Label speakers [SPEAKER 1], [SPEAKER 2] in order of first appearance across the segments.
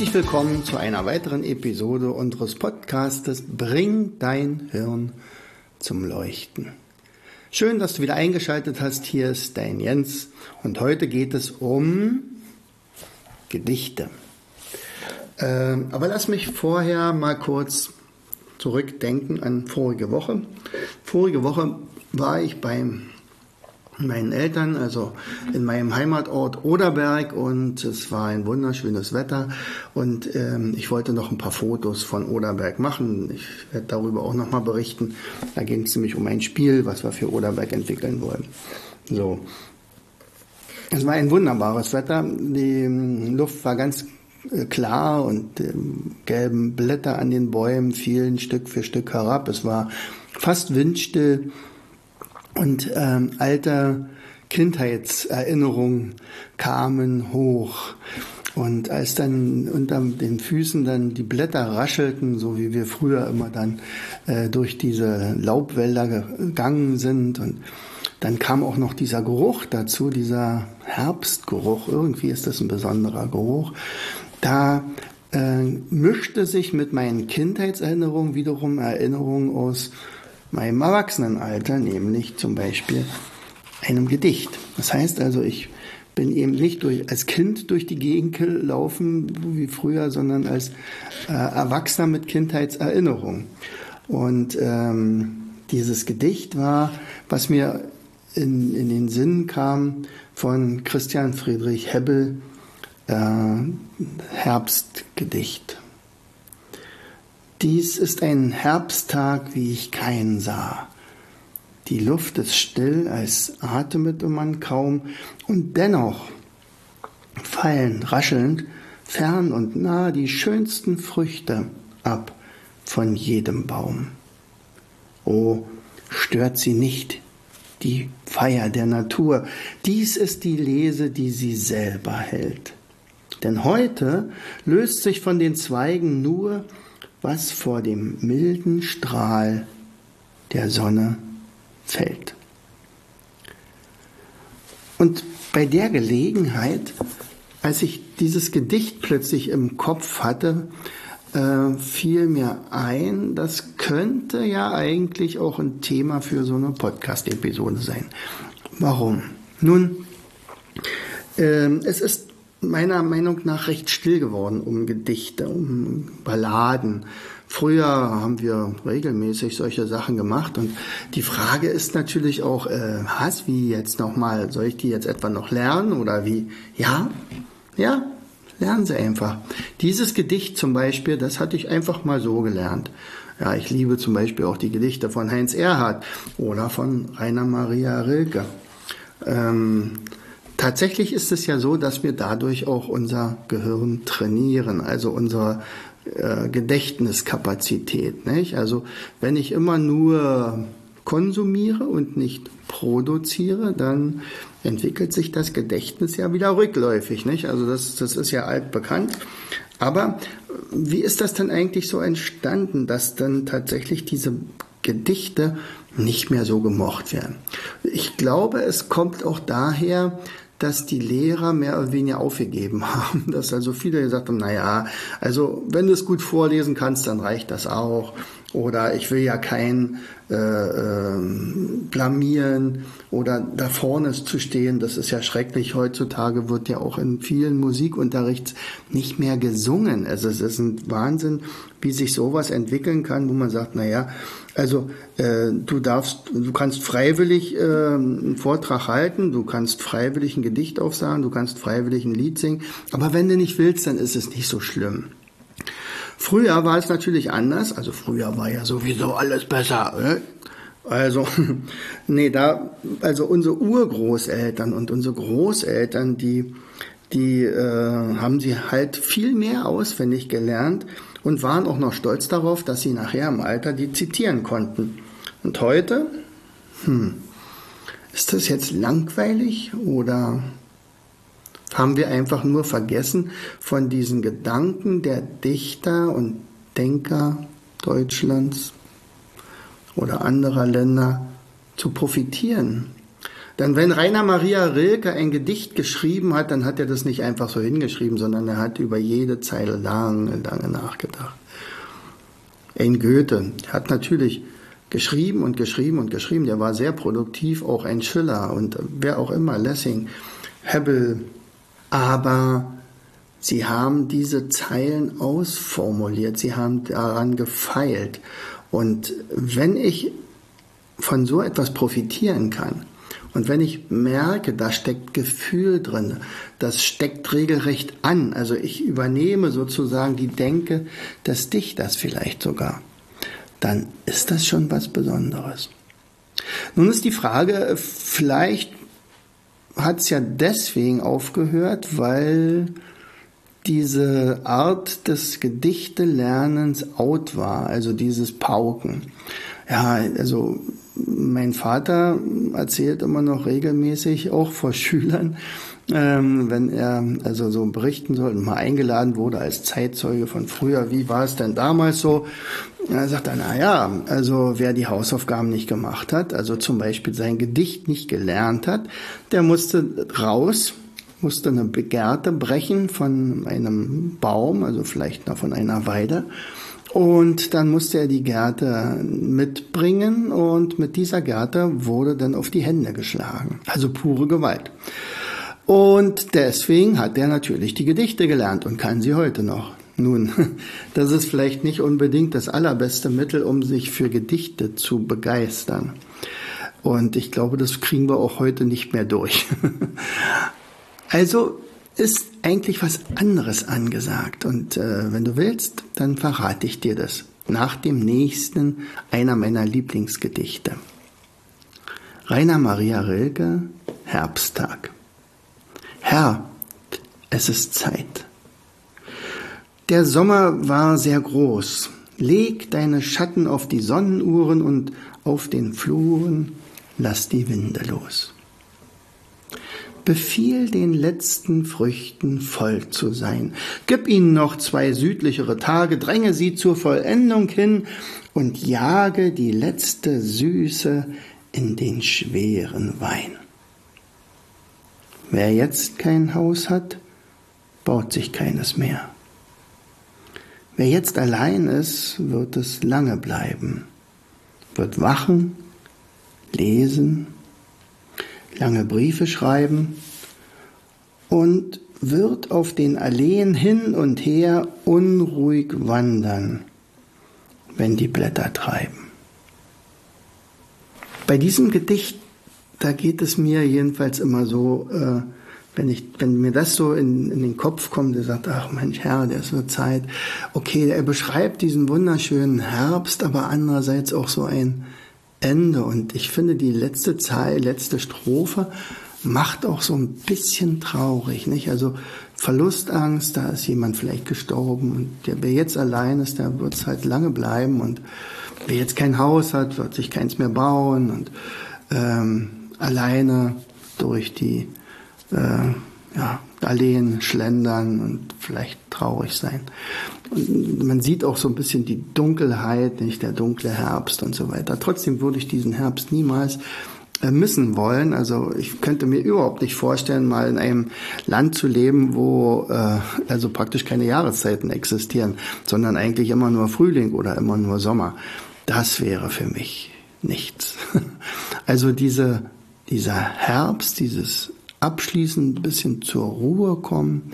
[SPEAKER 1] Herzlich willkommen zu einer weiteren Episode unseres Podcastes Bring dein Hirn zum Leuchten. Schön, dass du wieder eingeschaltet hast. Hier ist dein Jens und heute geht es um Gedichte. Äh, aber lass mich vorher mal kurz zurückdenken an vorige Woche. Vorige Woche war ich beim meinen Eltern, also in meinem Heimatort Oderberg und es war ein wunderschönes Wetter und ähm, ich wollte noch ein paar Fotos von Oderberg machen. Ich werde darüber auch nochmal berichten. Da ging es nämlich um ein Spiel, was wir für Oderberg entwickeln wollen. So. Es war ein wunderbares Wetter. Die ähm, Luft war ganz äh, klar und äh, gelben Blätter an den Bäumen fielen Stück für Stück herab. Es war fast windstill und ähm, alte Kindheitserinnerungen kamen hoch. Und als dann unter den Füßen dann die Blätter raschelten, so wie wir früher immer dann äh, durch diese Laubwälder gegangen sind und dann kam auch noch dieser Geruch dazu, dieser Herbstgeruch. Irgendwie ist das ein besonderer Geruch. Da äh, mischte sich mit meinen Kindheitserinnerungen wiederum Erinnerungen aus meinem Erwachsenenalter, nämlich zum Beispiel einem Gedicht. Das heißt also, ich bin eben nicht durch, als Kind durch die Gegend gelaufen wie früher, sondern als äh, Erwachsener mit Kindheitserinnerung. Und ähm, dieses Gedicht war, was mir in, in den Sinn kam von Christian Friedrich Hebbel, äh, Herbstgedicht. Dies ist ein Herbsttag, wie ich keinen sah. Die Luft ist still, als atemete man kaum, und dennoch fallen raschelnd fern und nah die schönsten Früchte ab von jedem Baum. O, stört sie nicht die Feier der Natur, dies ist die Lese, die sie selber hält. Denn heute löst sich von den Zweigen nur was vor dem milden Strahl der Sonne fällt. Und bei der Gelegenheit, als ich dieses Gedicht plötzlich im Kopf hatte, äh, fiel mir ein, das könnte ja eigentlich auch ein Thema für so eine Podcast-Episode sein. Warum? Nun, äh, es ist meiner Meinung nach recht still geworden um Gedichte, um Balladen. Früher haben wir regelmäßig solche Sachen gemacht und die Frage ist natürlich auch, äh, was, wie jetzt nochmal, soll ich die jetzt etwa noch lernen oder wie? Ja, ja, lernen Sie einfach. Dieses Gedicht zum Beispiel, das hatte ich einfach mal so gelernt. Ja, ich liebe zum Beispiel auch die Gedichte von Heinz Erhardt oder von Rainer Maria Rilke. Ähm, Tatsächlich ist es ja so, dass wir dadurch auch unser Gehirn trainieren, also unsere äh, Gedächtniskapazität. Nicht? Also wenn ich immer nur konsumiere und nicht produziere, dann entwickelt sich das Gedächtnis ja wieder rückläufig. Nicht? Also das, das ist ja altbekannt. Aber wie ist das denn eigentlich so entstanden, dass dann tatsächlich diese Gedichte nicht mehr so gemocht werden? Ich glaube, es kommt auch daher, dass die Lehrer mehr oder weniger aufgegeben haben, dass also viele gesagt haben, na ja, also wenn du es gut vorlesen kannst, dann reicht das auch. Oder ich will ja kein äh, äh, blamieren oder da vorne zu stehen, das ist ja schrecklich. Heutzutage wird ja auch in vielen Musikunterrichts nicht mehr gesungen. Also es ist ein Wahnsinn, wie sich sowas entwickeln kann, wo man sagt, na ja, also äh, du darfst, du kannst freiwillig äh, einen Vortrag halten, du kannst freiwillig ein Gedicht aufsagen, du kannst freiwillig ein Lied singen, aber wenn du nicht willst, dann ist es nicht so schlimm. Früher war es natürlich anders, also früher war ja sowieso alles besser. Ne? Also, nee, da, also unsere Urgroßeltern und unsere Großeltern, die, die äh, haben sie halt viel mehr auswendig gelernt und waren auch noch stolz darauf, dass sie nachher im Alter die zitieren konnten. Und heute, hm, ist das jetzt langweilig oder haben wir einfach nur vergessen, von diesen Gedanken der Dichter und Denker Deutschlands oder anderer Länder zu profitieren? Denn wenn Rainer Maria Rilke ein Gedicht geschrieben hat, dann hat er das nicht einfach so hingeschrieben, sondern er hat über jede Zeile lange, lange nachgedacht. Ein Goethe hat natürlich geschrieben und geschrieben und geschrieben. Der war sehr produktiv, auch ein Schiller und wer auch immer, Lessing, Hebbel. Aber sie haben diese Zeilen ausformuliert, sie haben daran gefeilt. Und wenn ich von so etwas profitieren kann, und wenn ich merke, da steckt Gefühl drin, das steckt regelrecht an, also ich übernehme sozusagen die Denke des Dichters vielleicht sogar, dann ist das schon was Besonderes. Nun ist die Frage, vielleicht hat es ja deswegen aufgehört, weil diese Art des Gedichtelernens out war, also dieses Pauken. Ja, also mein Vater erzählt immer noch regelmäßig, auch vor Schülern, ähm, wenn er also so berichten soll und mal eingeladen wurde als Zeitzeuge von früher, wie war es denn damals so? Er sagt er, na ja, also wer die Hausaufgaben nicht gemacht hat, also zum Beispiel sein Gedicht nicht gelernt hat, der musste raus, musste eine Begerte brechen von einem Baum, also vielleicht noch von einer Weide. Und dann musste er die Gerte mitbringen und mit dieser Gerte wurde dann auf die Hände geschlagen. Also pure Gewalt. Und deswegen hat er natürlich die Gedichte gelernt und kann sie heute noch. Nun, das ist vielleicht nicht unbedingt das allerbeste Mittel, um sich für Gedichte zu begeistern. Und ich glaube, das kriegen wir auch heute nicht mehr durch. Also ist eigentlich was anderes angesagt. Und äh, wenn du willst, dann verrate ich dir das nach dem nächsten einer meiner Lieblingsgedichte. Rainer Maria Rilke, Herbsttag. Herr, es ist Zeit. Der Sommer war sehr groß. Leg deine Schatten auf die Sonnenuhren und auf den Fluren lass die Winde los. Befiehl den letzten Früchten voll zu sein. Gib ihnen noch zwei südlichere Tage, dränge sie zur Vollendung hin und jage die letzte Süße in den schweren Wein. Wer jetzt kein Haus hat, baut sich keines mehr. Wer jetzt allein ist, wird es lange bleiben, wird wachen, lesen, lange Briefe schreiben und wird auf den Alleen hin und her unruhig wandern, wenn die Blätter treiben. Bei diesem Gedicht, da geht es mir jedenfalls immer so, äh, wenn, ich, wenn mir das so in, in den Kopf kommt, der sagt, ach Mensch Herr, der ist so Zeit. Okay, er beschreibt diesen wunderschönen Herbst, aber andererseits auch so ein Ende. Und ich finde, die letzte Zeile, letzte Strophe macht auch so ein bisschen traurig, nicht? Also Verlustangst, da ist jemand vielleicht gestorben und der, wer jetzt allein ist, der wird es halt lange bleiben und wer jetzt kein Haus hat, wird sich keins mehr bauen und ähm, alleine durch die äh, ja, Alleen schlendern und vielleicht traurig sein. Und man sieht auch so ein bisschen die Dunkelheit, nicht der dunkle Herbst und so weiter. Trotzdem würde ich diesen Herbst niemals äh, missen wollen. Also ich könnte mir überhaupt nicht vorstellen, mal in einem Land zu leben, wo äh, also praktisch keine Jahreszeiten existieren, sondern eigentlich immer nur Frühling oder immer nur Sommer. Das wäre für mich nichts. Also diese, dieser Herbst, dieses abschließend ein bisschen zur Ruhe kommen,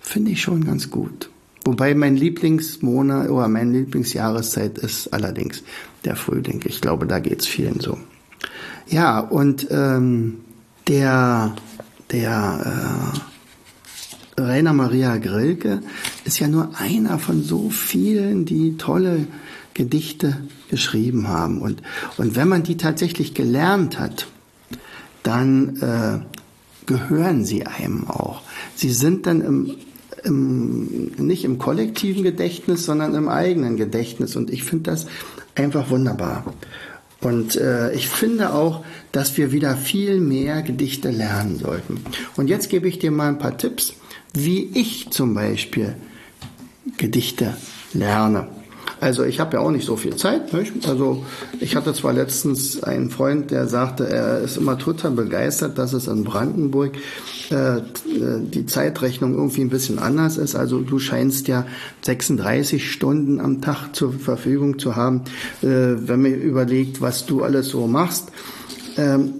[SPEAKER 1] finde ich schon ganz gut. Wobei mein Lieblingsmonat oder meine Lieblingsjahreszeit ist allerdings der Frühling. Ich glaube, da geht es vielen so. Ja, und ähm, der, der äh, Rainer Maria Grilke ist ja nur einer von so vielen, die tolle Gedichte geschrieben haben. Und, und wenn man die tatsächlich gelernt hat, dann äh, gehören sie einem auch. Sie sind dann im, im, nicht im kollektiven Gedächtnis, sondern im eigenen Gedächtnis. Und ich finde das einfach wunderbar. Und äh, ich finde auch, dass wir wieder viel mehr Gedichte lernen sollten. Und jetzt gebe ich dir mal ein paar Tipps, wie ich zum Beispiel Gedichte lerne. Also ich habe ja auch nicht so viel Zeit. Nicht? Also ich hatte zwar letztens einen Freund, der sagte, er ist immer total begeistert, dass es in Brandenburg äh, die Zeitrechnung irgendwie ein bisschen anders ist. Also du scheinst ja 36 Stunden am Tag zur Verfügung zu haben, äh, wenn man überlegt, was du alles so machst. Ähm,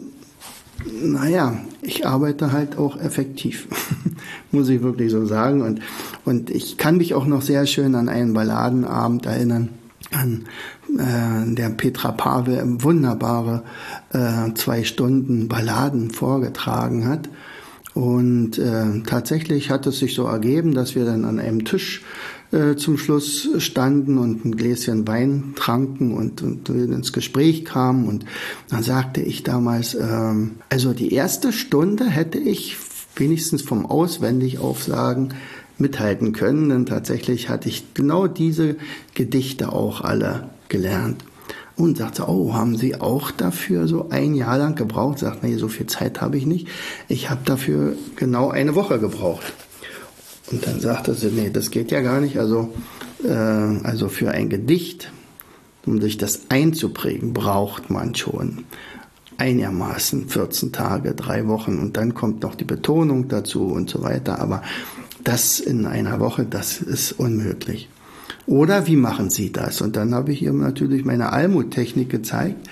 [SPEAKER 1] naja, ich arbeite halt auch effektiv, muss ich wirklich so sagen. Und, und ich kann mich auch noch sehr schön an einen Balladenabend erinnern, an äh, der Petra Pavel wunderbare äh, zwei Stunden Balladen vorgetragen hat. Und äh, tatsächlich hat es sich so ergeben, dass wir dann an einem Tisch äh, zum Schluss standen und ein Gläschen Wein tranken und, und ins Gespräch kamen. Und dann sagte ich damals, ähm, also die erste Stunde hätte ich wenigstens vom Auswendigaufsagen mithalten können, denn tatsächlich hatte ich genau diese Gedichte auch alle gelernt und sagte, oh, haben Sie auch dafür so ein Jahr lang gebraucht? Sagt, nee, so viel Zeit habe ich nicht. Ich habe dafür genau eine Woche gebraucht. Und dann sagte sie, nee, das geht ja gar nicht. Also, äh, also für ein Gedicht, um sich das einzuprägen, braucht man schon einigermaßen 14 Tage, drei Wochen und dann kommt noch die Betonung dazu und so weiter. Aber das in einer Woche, das ist unmöglich. Oder wie machen Sie das? Und dann habe ich ihr natürlich meine Almut-Technik gezeigt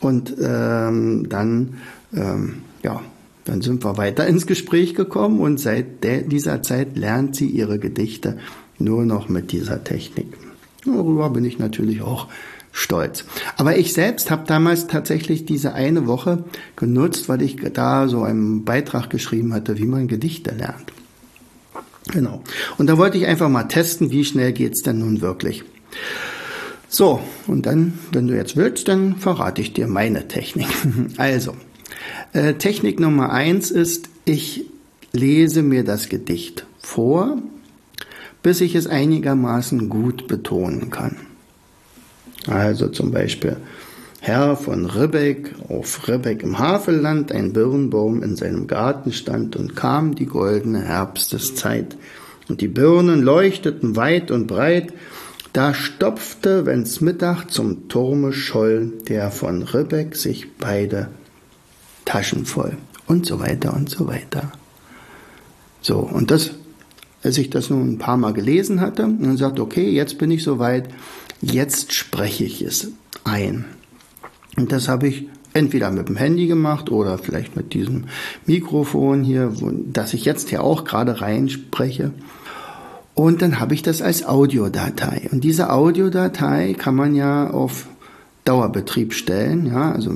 [SPEAKER 1] und ähm, dann, ähm, ja, dann sind wir weiter ins Gespräch gekommen und seit dieser Zeit lernt sie ihre Gedichte nur noch mit dieser Technik. Darüber bin ich natürlich auch stolz. Aber ich selbst habe damals tatsächlich diese eine Woche genutzt, weil ich da so einen Beitrag geschrieben hatte, wie man Gedichte lernt. Genau. Und da wollte ich einfach mal testen, wie schnell geht's denn nun wirklich. So, und dann, wenn du jetzt willst, dann verrate ich dir meine Technik. Also, äh, Technik Nummer eins ist, ich lese mir das Gedicht vor, bis ich es einigermaßen gut betonen kann. Also zum Beispiel, Herr von Ribbeck, auf Ribbeck im Havelland ein Birnbaum in seinem Garten stand und kam die goldene Herbsteszeit. Und die Birnen leuchteten weit und breit, da stopfte, wenn's Mittag zum Turme scholl, der von Ribbeck sich beide Taschen voll und so weiter und so weiter. So, und das, als ich das nun ein paar Mal gelesen hatte, und sagte, okay, jetzt bin ich soweit, jetzt spreche ich es ein. Und das habe ich entweder mit dem Handy gemacht oder vielleicht mit diesem Mikrofon hier, wo, das ich jetzt hier auch gerade reinspreche. Und dann habe ich das als Audiodatei. Und diese Audiodatei kann man ja auf Dauerbetrieb stellen, ja, also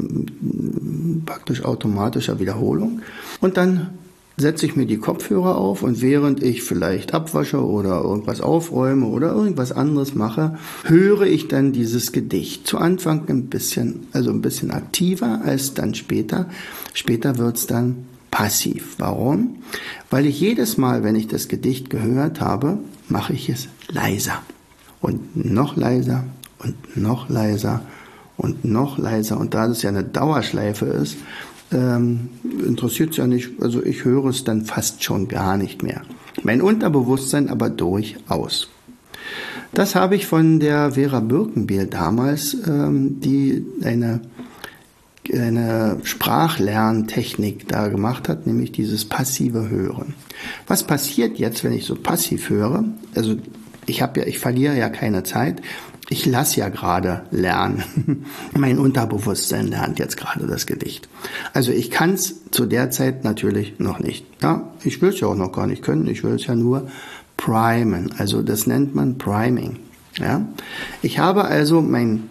[SPEAKER 1] praktisch automatischer Wiederholung. Und dann setze ich mir die Kopfhörer auf und während ich vielleicht abwasche oder irgendwas aufräume oder irgendwas anderes mache, höre ich dann dieses Gedicht. Zu Anfang ein bisschen, also ein bisschen aktiver als dann später. Später wird's dann passiv. Warum? Weil ich jedes Mal, wenn ich das Gedicht gehört habe, mache ich es leiser. Und noch leiser und noch leiser und noch leiser. Und da das ja eine Dauerschleife ist, ähm, interessiert es ja nicht, also ich höre es dann fast schon gar nicht mehr. Mein Unterbewusstsein aber durchaus. Das habe ich von der Vera Birkenbiel damals, ähm, die eine, eine Sprachlerntechnik da gemacht hat, nämlich dieses passive Hören. Was passiert jetzt, wenn ich so passiv höre? Also ich habe ja, ich verliere ja keine Zeit ich lasse ja gerade lernen. mein Unterbewusstsein lernt jetzt gerade das Gedicht. Also ich kann es zu der Zeit natürlich noch nicht. Ja, ich will es ja auch noch gar nicht können. Ich will es ja nur primen. Also das nennt man Priming. Ja, ich habe also mein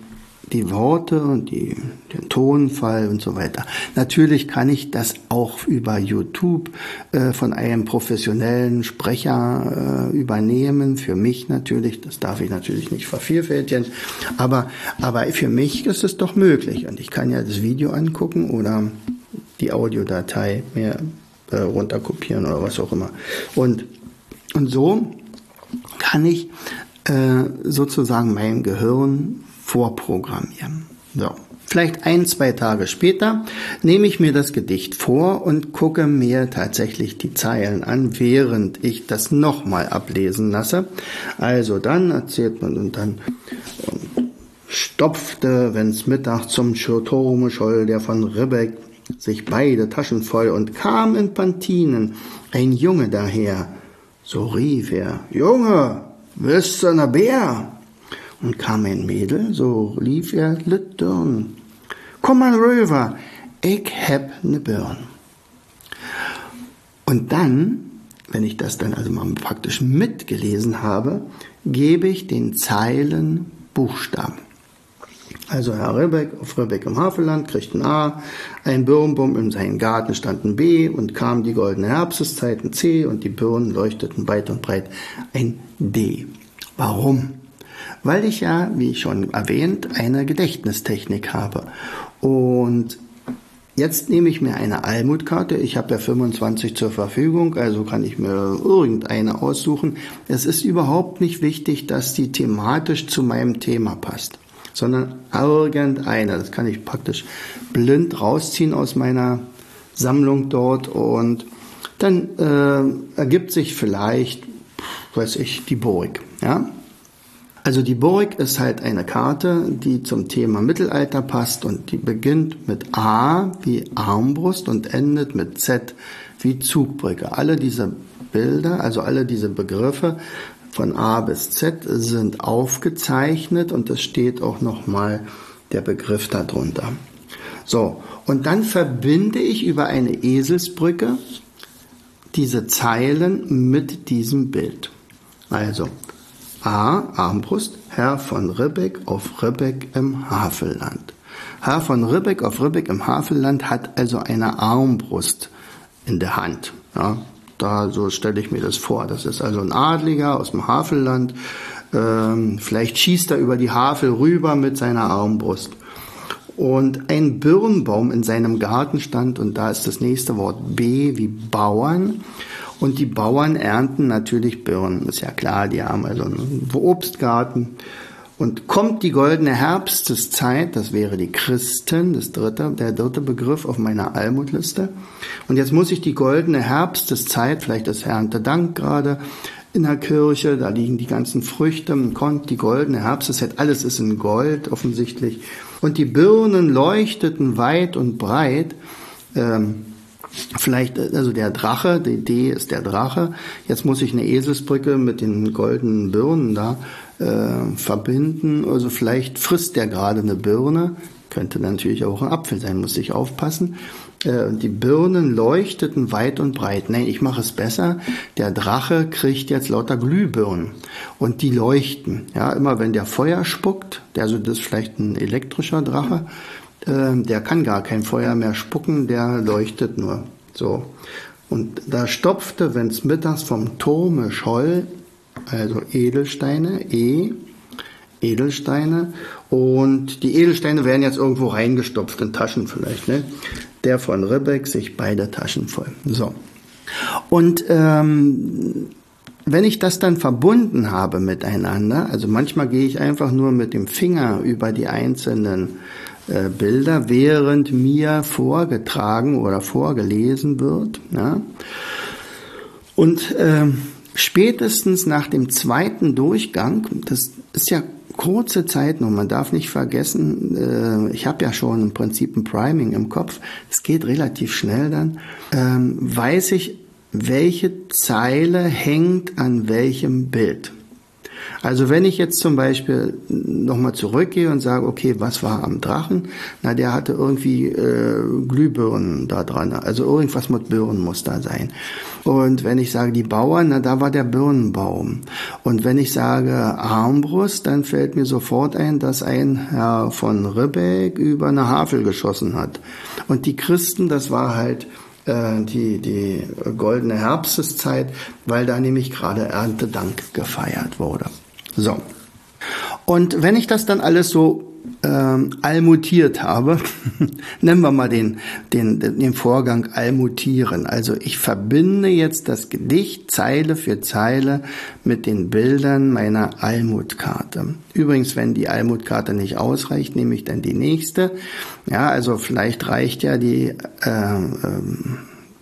[SPEAKER 1] die Worte und die, den Tonfall und so weiter. Natürlich kann ich das auch über YouTube äh, von einem professionellen Sprecher äh, übernehmen. Für mich natürlich, das darf ich natürlich nicht vervielfältigen, aber, aber für mich ist es doch möglich. Und ich kann ja das Video angucken oder die Audiodatei mir äh, runterkopieren oder was auch immer. Und Und so kann ich äh, sozusagen mein Gehirn vorprogrammieren. So. Vielleicht ein, zwei Tage später nehme ich mir das Gedicht vor und gucke mir tatsächlich die Zeilen an, während ich das nochmal ablesen lasse. Also dann erzählt man und dann ähm, stopfte, wenn's Mittag zum Schirtome scholl, der von Ribbeck sich beide Taschen voll und kam in Pantinen ein Junge daher. So rief er, Junge, bist du ne Bär? Und kam ein Mädel, so lief er Littern. Komm mal rüber, ich hab ne Birn. Und dann, wenn ich das dann also mal praktisch mitgelesen habe, gebe ich den Zeilen Buchstaben. Also Herr Ribbeck auf Ribbeck im Havelland kriegt ein A, ein Birnbaum in seinem Garten stand ein B und kam die goldene Herbsteszeit ein C und die Birnen leuchteten weit und breit ein D. Warum? Weil ich ja, wie schon erwähnt, eine Gedächtnistechnik habe. Und Jetzt nehme ich mir eine Almutkarte. Ich habe ja 25 zur Verfügung, also kann ich mir irgendeine aussuchen. Es ist überhaupt nicht wichtig, dass die thematisch zu meinem Thema passt sondern irgendeiner. Das kann ich praktisch blind rausziehen aus meiner Sammlung dort und dann äh, ergibt sich vielleicht, weiß ich, die Burg. Ja? Also die Burg ist halt eine Karte, die zum Thema Mittelalter passt und die beginnt mit A wie Armbrust und endet mit Z wie Zugbrücke. Alle diese Bilder, also alle diese Begriffe von A bis Z sind aufgezeichnet und es steht auch nochmal der Begriff darunter. So, und dann verbinde ich über eine Eselsbrücke diese Zeilen mit diesem Bild. Also A, Armbrust, Herr von Ribbeck auf Ribbeck im Havelland. Herr von Ribbeck auf Ribbeck im Havelland hat also eine Armbrust in der Hand. Ja, da so stelle ich mir das vor. Das ist also ein Adliger aus dem Havelland. Ähm, vielleicht schießt er über die Havel rüber mit seiner Armbrust. Und ein Birnbaum in seinem Garten stand, und da ist das nächste Wort B wie Bauern. Und die Bauern ernten natürlich Birnen, ist ja klar, die haben also einen Obstgarten. Und kommt die goldene Herbsteszeit, das wäre die Christen, das dritte, der dritte Begriff auf meiner Almutliste. Und jetzt muss ich die goldene Herbsteszeit, vielleicht ist Erntedank gerade in der Kirche, da liegen die ganzen Früchte, kommt die goldene Herbsteszeit, alles ist in Gold offensichtlich. Und die Birnen leuchteten weit und breit. Ähm, Vielleicht, also der Drache, die D ist der Drache. Jetzt muss ich eine Eselsbrücke mit den goldenen Birnen da äh, verbinden. Also vielleicht frisst der gerade eine Birne. Könnte natürlich auch ein Apfel sein, muss ich aufpassen. Äh, die Birnen leuchteten weit und breit. Nein, ich mache es besser. Der Drache kriegt jetzt lauter Glühbirnen und die leuchten. Ja, immer wenn der Feuer spuckt, also das ist vielleicht ein elektrischer Drache, äh, der kann gar kein Feuer mehr spucken, der leuchtet nur. So. Und da stopfte, wenn's mittags vom Turme scholl, also Edelsteine, E, Edelsteine. Und die Edelsteine werden jetzt irgendwo reingestopft, in Taschen vielleicht. Ne? Der von Ribbeck sich beide Taschen voll. So. Und ähm, wenn ich das dann verbunden habe miteinander, also manchmal gehe ich einfach nur mit dem Finger über die einzelnen äh, Bilder, während mir vorgetragen oder vorgelesen wird. Ja? Und ähm, spätestens nach dem zweiten Durchgang, das ist ja kurze Zeit noch, man darf nicht vergessen, äh, ich habe ja schon im Prinzip ein Priming im Kopf, es geht relativ schnell dann, ähm, weiß ich, welche Zeile hängt an welchem Bild. Also wenn ich jetzt zum Beispiel nochmal zurückgehe und sage, okay, was war am Drachen? Na, der hatte irgendwie äh, Glühbirnen da dran. Also irgendwas mit Birnen muss da sein. Und wenn ich sage die Bauern, na, da war der Birnenbaum. Und wenn ich sage Armbrust, dann fällt mir sofort ein, dass ein Herr von Ribbeck über eine Havel geschossen hat. Und die Christen, das war halt äh, die, die goldene Herbsteszeit, weil da nämlich gerade Erntedank gefeiert wurde. So. Und wenn ich das dann alles so ähm, almutiert habe. Nennen wir mal den, den, den Vorgang almutieren. Also ich verbinde jetzt das Gedicht Zeile für Zeile mit den Bildern meiner Almutkarte. Übrigens, wenn die Almutkarte nicht ausreicht, nehme ich dann die nächste. Ja, also vielleicht reicht ja die äh, ähm,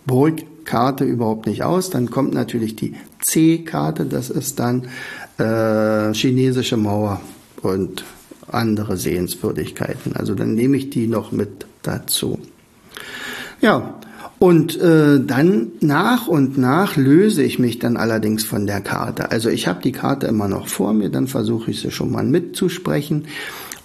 [SPEAKER 1] Brotkarte überhaupt nicht aus. Dann kommt natürlich die C-Karte, das ist dann äh, chinesische Mauer und andere Sehenswürdigkeiten. Also dann nehme ich die noch mit dazu. Ja, und äh, dann nach und nach löse ich mich dann allerdings von der Karte. Also ich habe die Karte immer noch vor mir, dann versuche ich sie schon mal mitzusprechen.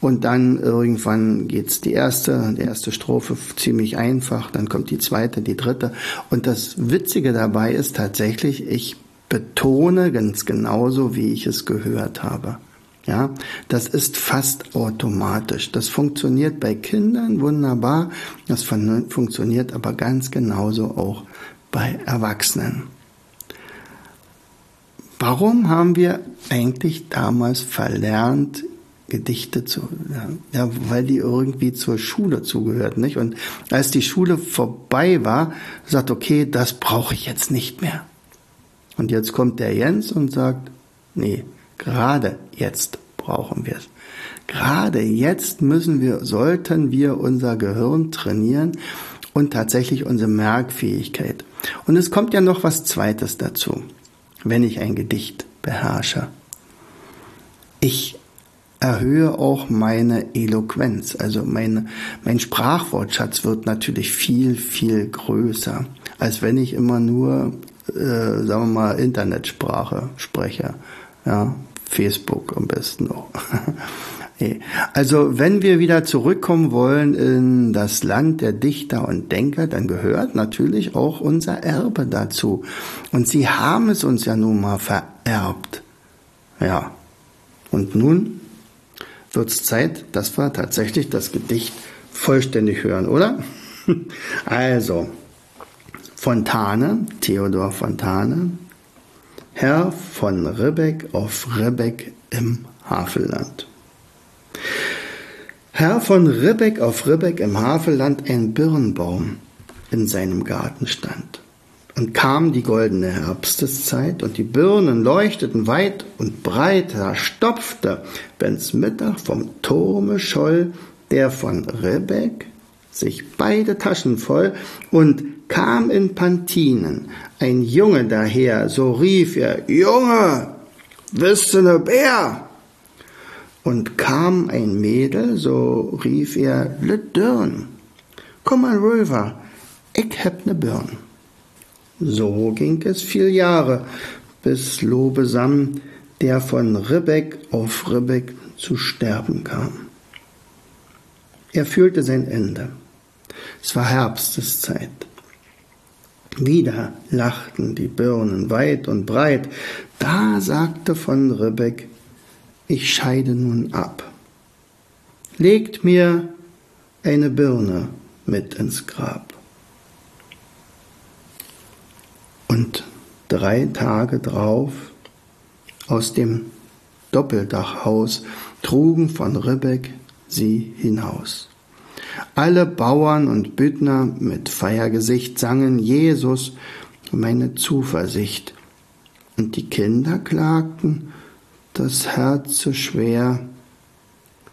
[SPEAKER 1] Und dann irgendwann geht's die erste, die erste Strophe ziemlich einfach, dann kommt die zweite, die dritte. Und das Witzige dabei ist tatsächlich, ich betone ganz genauso, wie ich es gehört habe. Ja, das ist fast automatisch. Das funktioniert bei Kindern wunderbar. Das funktioniert aber ganz genauso auch bei Erwachsenen. Warum haben wir eigentlich damals verlernt, Gedichte zu, ja, weil die irgendwie zur Schule zugehört, nicht? Und als die Schule vorbei war, sagt, okay, das brauche ich jetzt nicht mehr. Und jetzt kommt der Jens und sagt, nee, Gerade jetzt brauchen wir es. Gerade jetzt müssen wir, sollten wir unser Gehirn trainieren und tatsächlich unsere Merkfähigkeit. Und es kommt ja noch was Zweites dazu, wenn ich ein Gedicht beherrsche. Ich erhöhe auch meine Eloquenz, also meine, mein Sprachwortschatz wird natürlich viel, viel größer, als wenn ich immer nur, äh, sagen wir mal, Internetsprache spreche. Ja, Facebook am besten noch. Also wenn wir wieder zurückkommen wollen in das Land der Dichter und Denker, dann gehört natürlich auch unser Erbe dazu. Und sie haben es uns ja nun mal vererbt. Ja. Und nun wird es Zeit, dass wir tatsächlich das Gedicht vollständig hören, oder? Also, Fontane, Theodor Fontane, Herr von Ribbeck auf Ribbeck im Havelland. Herr von Ribbeck auf Ribbeck im Havelland ein Birnbaum in seinem Garten stand. Und kam die goldene Herbsteszeit und die Birnen leuchteten weit und breit, da stopfte, wenn's Mittag vom Turme scholl, der von Ribbeck sich beide Taschen voll und kam in Pantinen ein Junge daher, so rief er, Junge, bist du ne Bär? Und kam ein Mädel, so rief er, Le Dürn, komm mal rüber, ich heb ne Birn. So ging es viel Jahre, bis Lobesam, der von Ribbeck auf Ribbeck zu sterben kam. Er fühlte sein Ende. Es war Herbsteszeit. Wieder lachten die Birnen weit und breit. Da sagte von Ribbeck, ich scheide nun ab. Legt mir eine Birne mit ins Grab. Und drei Tage drauf aus dem Doppeldachhaus trugen von Ribbeck sie hinaus. Alle Bauern und Büttner mit Feiergesicht sangen Jesus, meine Zuversicht. Und die Kinder klagten, das Herz so schwer.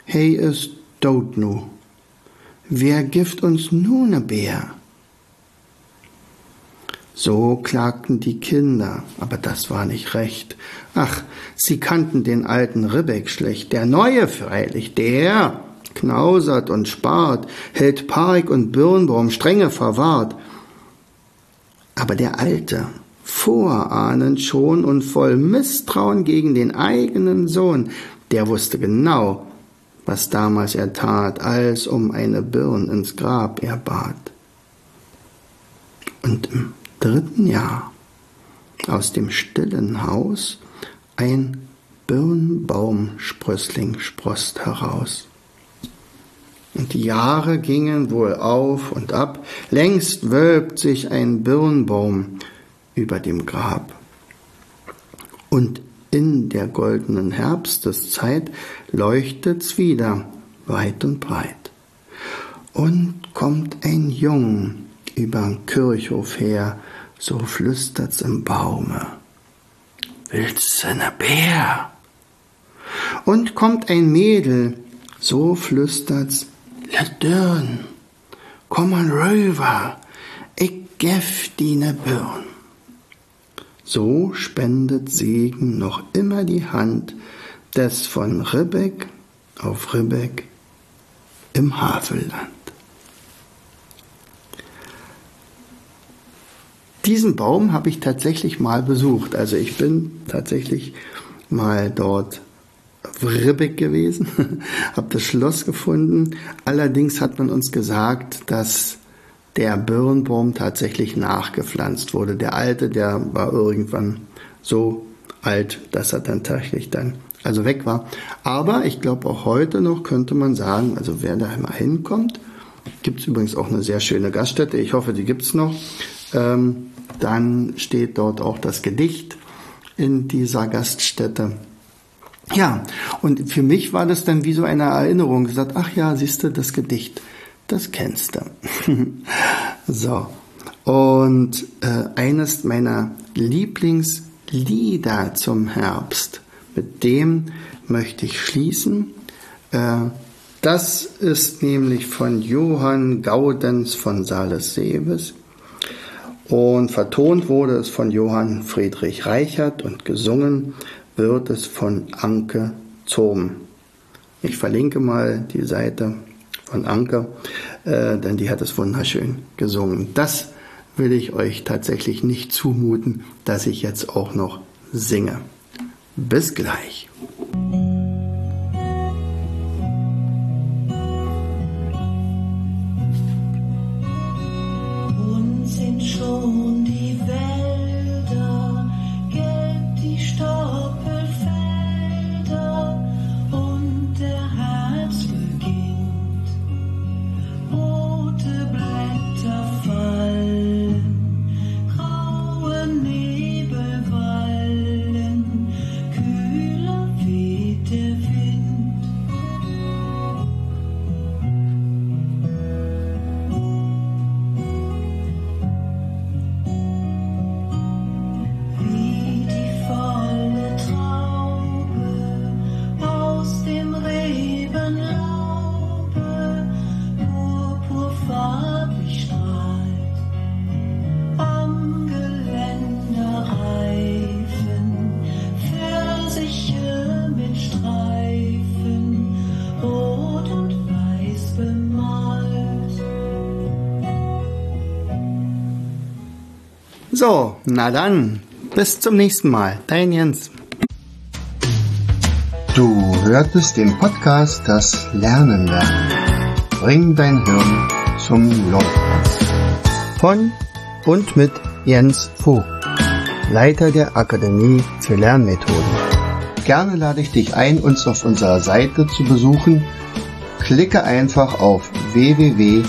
[SPEAKER 1] Hey, ist tot nu. Wer gift uns nun ne Bär? So klagten die Kinder, aber das war nicht recht. Ach, sie kannten den alten Ribbeck schlecht, der neue freilich, der knausert und spart, hält Park und Birnbaum strenge verwahrt. Aber der Alte, vorahnend schon und voll Misstrauen gegen den eigenen Sohn, der wusste genau, was damals er tat, als um eine Birn ins Grab er bat. Und im dritten Jahr aus dem stillen Haus ein Birnbaumsprössling sproßt heraus. Und die Jahre gingen wohl auf und ab, längst wölbt sich ein Birnbaum über dem Grab. Und in der goldenen Herbsteszeit leuchtet's wieder, weit und breit. Und kommt ein Jung übern Kirchhof her, so flüstert's im Baume. Willst du ne Bär? Und kommt ein Mädel, so flüstert's, Ledürn, komm an rüber, ich gef die ne Birn. So spendet Segen noch immer die Hand des von Ribbeck auf Ribbeck im Havelland. Diesen Baum habe ich tatsächlich mal besucht. Also ich bin tatsächlich mal dort Ribbeck gewesen, habe das Schloss gefunden. Allerdings hat man uns gesagt, dass der Birnbaum tatsächlich nachgepflanzt wurde. Der alte, der war irgendwann so alt, dass er dann tatsächlich dann also weg war. Aber ich glaube auch heute noch könnte man sagen, also wer da mal hinkommt, gibt es übrigens auch eine sehr schöne Gaststätte. Ich hoffe, die gibt es noch. Ähm, dann steht dort auch das Gedicht in dieser Gaststätte. Ja, und für mich war das dann wie so eine Erinnerung gesagt, ach ja, siehst du, das Gedicht das kennst du. so. Und äh, eines meiner Lieblingslieder zum Herbst, mit dem möchte ich schließen. Äh, das ist nämlich von Johann Gaudenz von Sales-Seves und vertont wurde es von Johann Friedrich Reichert und gesungen wird es von Anke Zohm. Ich verlinke mal die Seite von Anke, äh, denn die hat es wunderschön gesungen. Das will ich euch tatsächlich nicht zumuten, dass ich jetzt auch noch singe. Bis gleich. Na dann, bis zum nächsten Mal. Dein Jens.
[SPEAKER 2] Du hörtest den Podcast Das Lernen lernen. Bring dein Hirn zum Laufen.
[SPEAKER 1] Von und mit Jens Vogt, Leiter der Akademie für Lernmethoden.
[SPEAKER 2] Gerne lade ich dich ein, uns auf unserer Seite zu besuchen. Klicke einfach auf www.afl-jv.de.